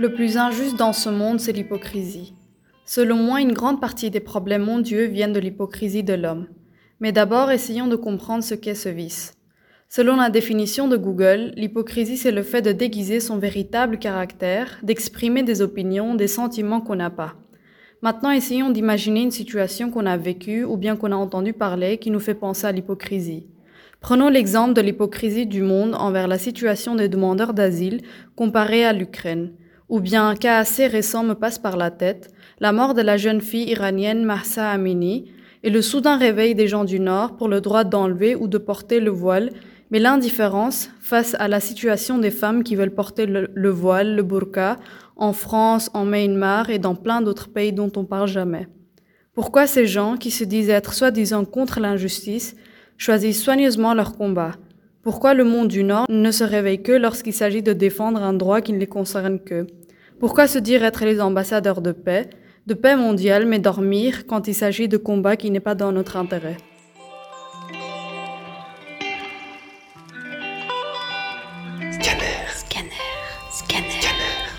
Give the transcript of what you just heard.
Le plus injuste dans ce monde, c'est l'hypocrisie. Selon moi, une grande partie des problèmes mondiaux viennent de l'hypocrisie de l'homme. Mais d'abord, essayons de comprendre ce qu'est ce vice. Selon la définition de Google, l'hypocrisie c'est le fait de déguiser son véritable caractère, d'exprimer des opinions, des sentiments qu'on n'a pas. Maintenant, essayons d'imaginer une situation qu'on a vécue ou bien qu'on a entendu parler qui nous fait penser à l'hypocrisie. Prenons l'exemple de l'hypocrisie du monde envers la situation des demandeurs d'asile comparée à l'Ukraine. Ou bien un cas assez récent me passe par la tête, la mort de la jeune fille iranienne Mahsa Amini et le soudain réveil des gens du Nord pour le droit d'enlever ou de porter le voile, mais l'indifférence face à la situation des femmes qui veulent porter le, voile, le burqa, en France, en Myanmar et dans plein d'autres pays dont on parle jamais. Pourquoi ces gens qui se disent être soi-disant contre l'injustice choisissent soigneusement leur combat? Pourquoi le monde du Nord ne se réveille que lorsqu'il s'agit de défendre un droit qui ne les concerne que? Pourquoi se dire être les ambassadeurs de paix, de paix mondiale, mais dormir quand il s'agit de combat qui n'est pas dans notre intérêt? Scanner. Scanner.